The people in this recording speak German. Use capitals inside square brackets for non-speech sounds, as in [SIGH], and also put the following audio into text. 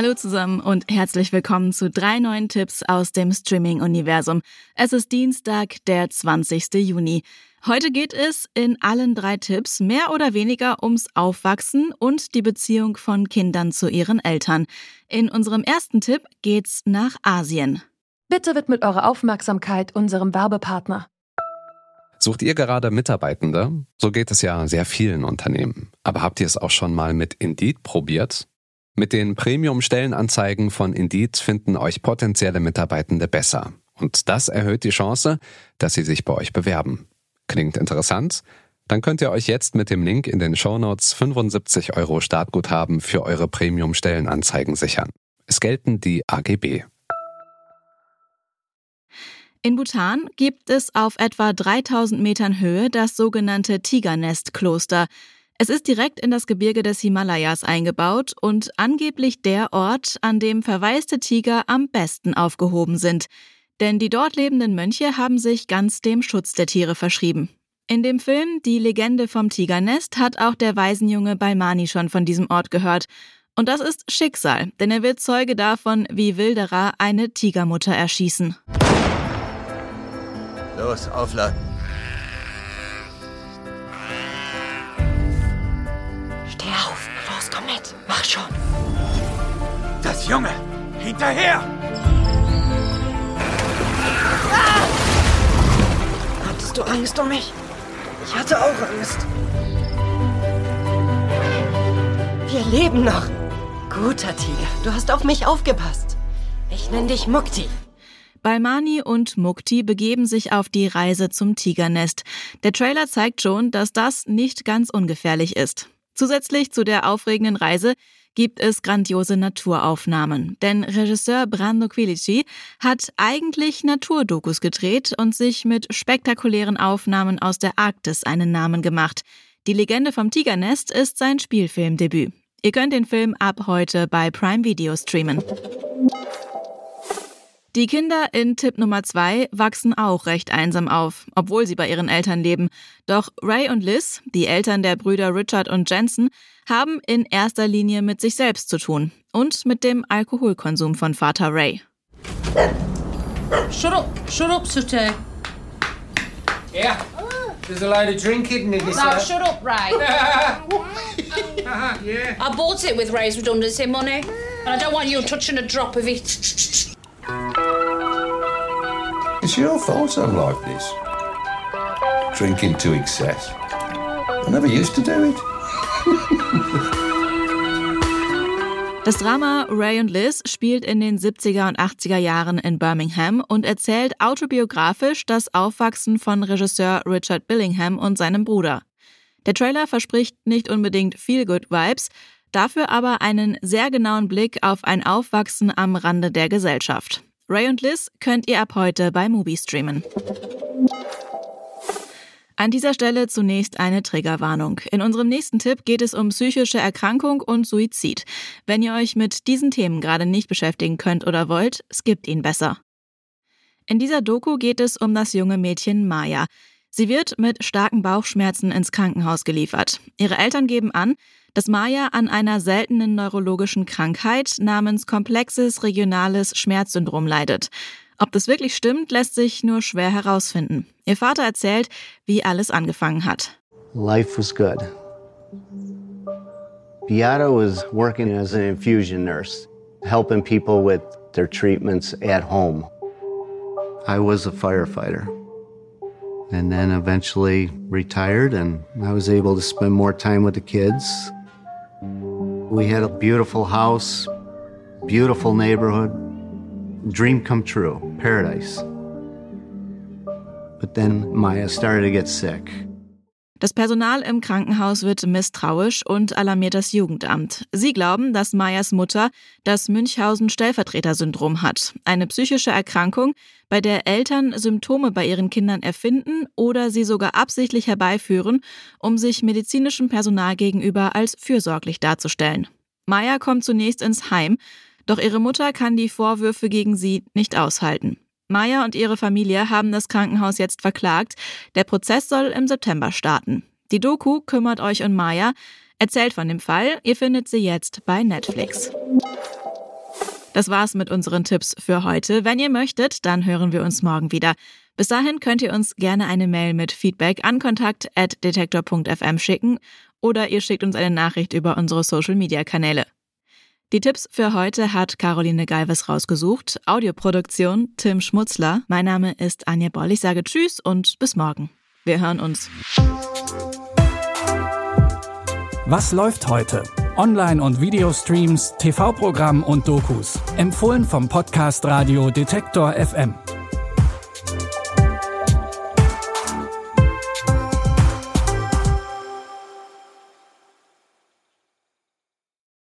Hallo zusammen und herzlich willkommen zu drei neuen Tipps aus dem Streaming-Universum. Es ist Dienstag, der 20. Juni. Heute geht es in allen drei Tipps mehr oder weniger ums Aufwachsen und die Beziehung von Kindern zu ihren Eltern. In unserem ersten Tipp geht's nach Asien. Bitte widmet eure Aufmerksamkeit unserem Werbepartner. Sucht ihr gerade Mitarbeitende? So geht es ja sehr vielen Unternehmen. Aber habt ihr es auch schon mal mit Indeed probiert? Mit den Premium-Stellenanzeigen von Indeed finden euch potenzielle Mitarbeitende besser. Und das erhöht die Chance, dass sie sich bei euch bewerben. Klingt interessant? Dann könnt ihr euch jetzt mit dem Link in den Shownotes 75 Euro Startguthaben für eure Premium-Stellenanzeigen sichern. Es gelten die AGB. In Bhutan gibt es auf etwa 3000 Metern Höhe das sogenannte Tigernest-Kloster. Es ist direkt in das Gebirge des Himalayas eingebaut und angeblich der Ort, an dem verwaiste Tiger am besten aufgehoben sind. Denn die dort lebenden Mönche haben sich ganz dem Schutz der Tiere verschrieben. In dem Film Die Legende vom Tigernest hat auch der Waisenjunge Balmani schon von diesem Ort gehört. Und das ist Schicksal, denn er wird Zeuge davon, wie Wilderer eine Tigermutter erschießen. Los, aufladen. Los, komm mit. Mach schon. Das Junge! Hinterher! Hattest du Angst um mich? Ich hatte auch Angst. Wir leben noch. Guter Tiger, du hast auf mich aufgepasst. Ich nenne dich Mukti. Balmani und Mukti begeben sich auf die Reise zum Tigernest. Der Trailer zeigt schon, dass das nicht ganz ungefährlich ist. Zusätzlich zu der aufregenden Reise gibt es grandiose Naturaufnahmen. Denn Regisseur Brando Quilici hat eigentlich Naturdokus gedreht und sich mit spektakulären Aufnahmen aus der Arktis einen Namen gemacht. Die Legende vom Tigernest ist sein Spielfilmdebüt. Ihr könnt den Film ab heute bei Prime Video streamen. Die Kinder in Tipp Nummer 2 wachsen auch recht einsam auf, obwohl sie bei ihren Eltern leben. Doch Ray und Liz, die Eltern der Brüder Richard und Jensen, haben in erster Linie mit sich selbst zu tun und mit dem Alkoholkonsum von Vater Ray. Shut up, shut up, Sute. Yeah. There's a load of drinking in this. No, uh, shut up, Ray. yeah. [LAUGHS] I bought it with Ray's redundancy money, and I don't want you touching a drop of it. It's your fault I'm like this. Drinking to excess. I never used to do it. [LAUGHS] Das Drama Ray und Liz spielt in den 70er und 80er Jahren in Birmingham und erzählt autobiografisch das Aufwachsen von Regisseur Richard Billingham und seinem Bruder. Der Trailer verspricht nicht unbedingt viel Good Vibes, dafür aber einen sehr genauen Blick auf ein Aufwachsen am Rande der Gesellschaft. Ray und Liz könnt ihr ab heute bei Mubi streamen. An dieser Stelle zunächst eine Triggerwarnung. In unserem nächsten Tipp geht es um psychische Erkrankung und Suizid. Wenn ihr euch mit diesen Themen gerade nicht beschäftigen könnt oder wollt, skippt ihn besser. In dieser Doku geht es um das junge Mädchen Maya. Sie wird mit starken Bauchschmerzen ins Krankenhaus geliefert. Ihre Eltern geben an, dass Maya an einer seltenen neurologischen Krankheit namens komplexes regionales Schmerzsyndrom leidet. Ob das wirklich stimmt, lässt sich nur schwer herausfinden. Ihr Vater erzählt, wie alles angefangen hat. Life was good. Beata was working as an infusion nurse, helping people with their treatments at home. I was a firefighter. And then eventually retired, and I was able to spend more time with the kids. We had a beautiful house, beautiful neighborhood, dream come true, paradise. But then Maya started to get sick. Das Personal im Krankenhaus wird misstrauisch und alarmiert das Jugendamt. Sie glauben, dass Mayas Mutter das Münchhausen-Stellvertreter-Syndrom hat, eine psychische Erkrankung, bei der Eltern Symptome bei ihren Kindern erfinden oder sie sogar absichtlich herbeiführen, um sich medizinischem Personal gegenüber als fürsorglich darzustellen. Maya kommt zunächst ins Heim, Doch ihre Mutter kann die Vorwürfe gegen sie nicht aushalten. Maya und ihre Familie haben das Krankenhaus jetzt verklagt. Der Prozess soll im September starten. Die Doku kümmert euch um Maya, erzählt von dem Fall. Ihr findet sie jetzt bei Netflix. Das war's mit unseren Tipps für heute. Wenn ihr möchtet, dann hören wir uns morgen wieder. Bis dahin könnt ihr uns gerne eine Mail mit Feedback an kontakt.detektor.fm schicken oder ihr schickt uns eine Nachricht über unsere Social Media Kanäle. Die Tipps für heute hat Caroline Galves rausgesucht. Audioproduktion Tim Schmutzler. Mein Name ist Anja Boll. Ich sage Tschüss und bis morgen. Wir hören uns. Was läuft heute? Online- und Videostreams, TV-Programm und Dokus. Empfohlen vom Podcast Radio Detektor FM.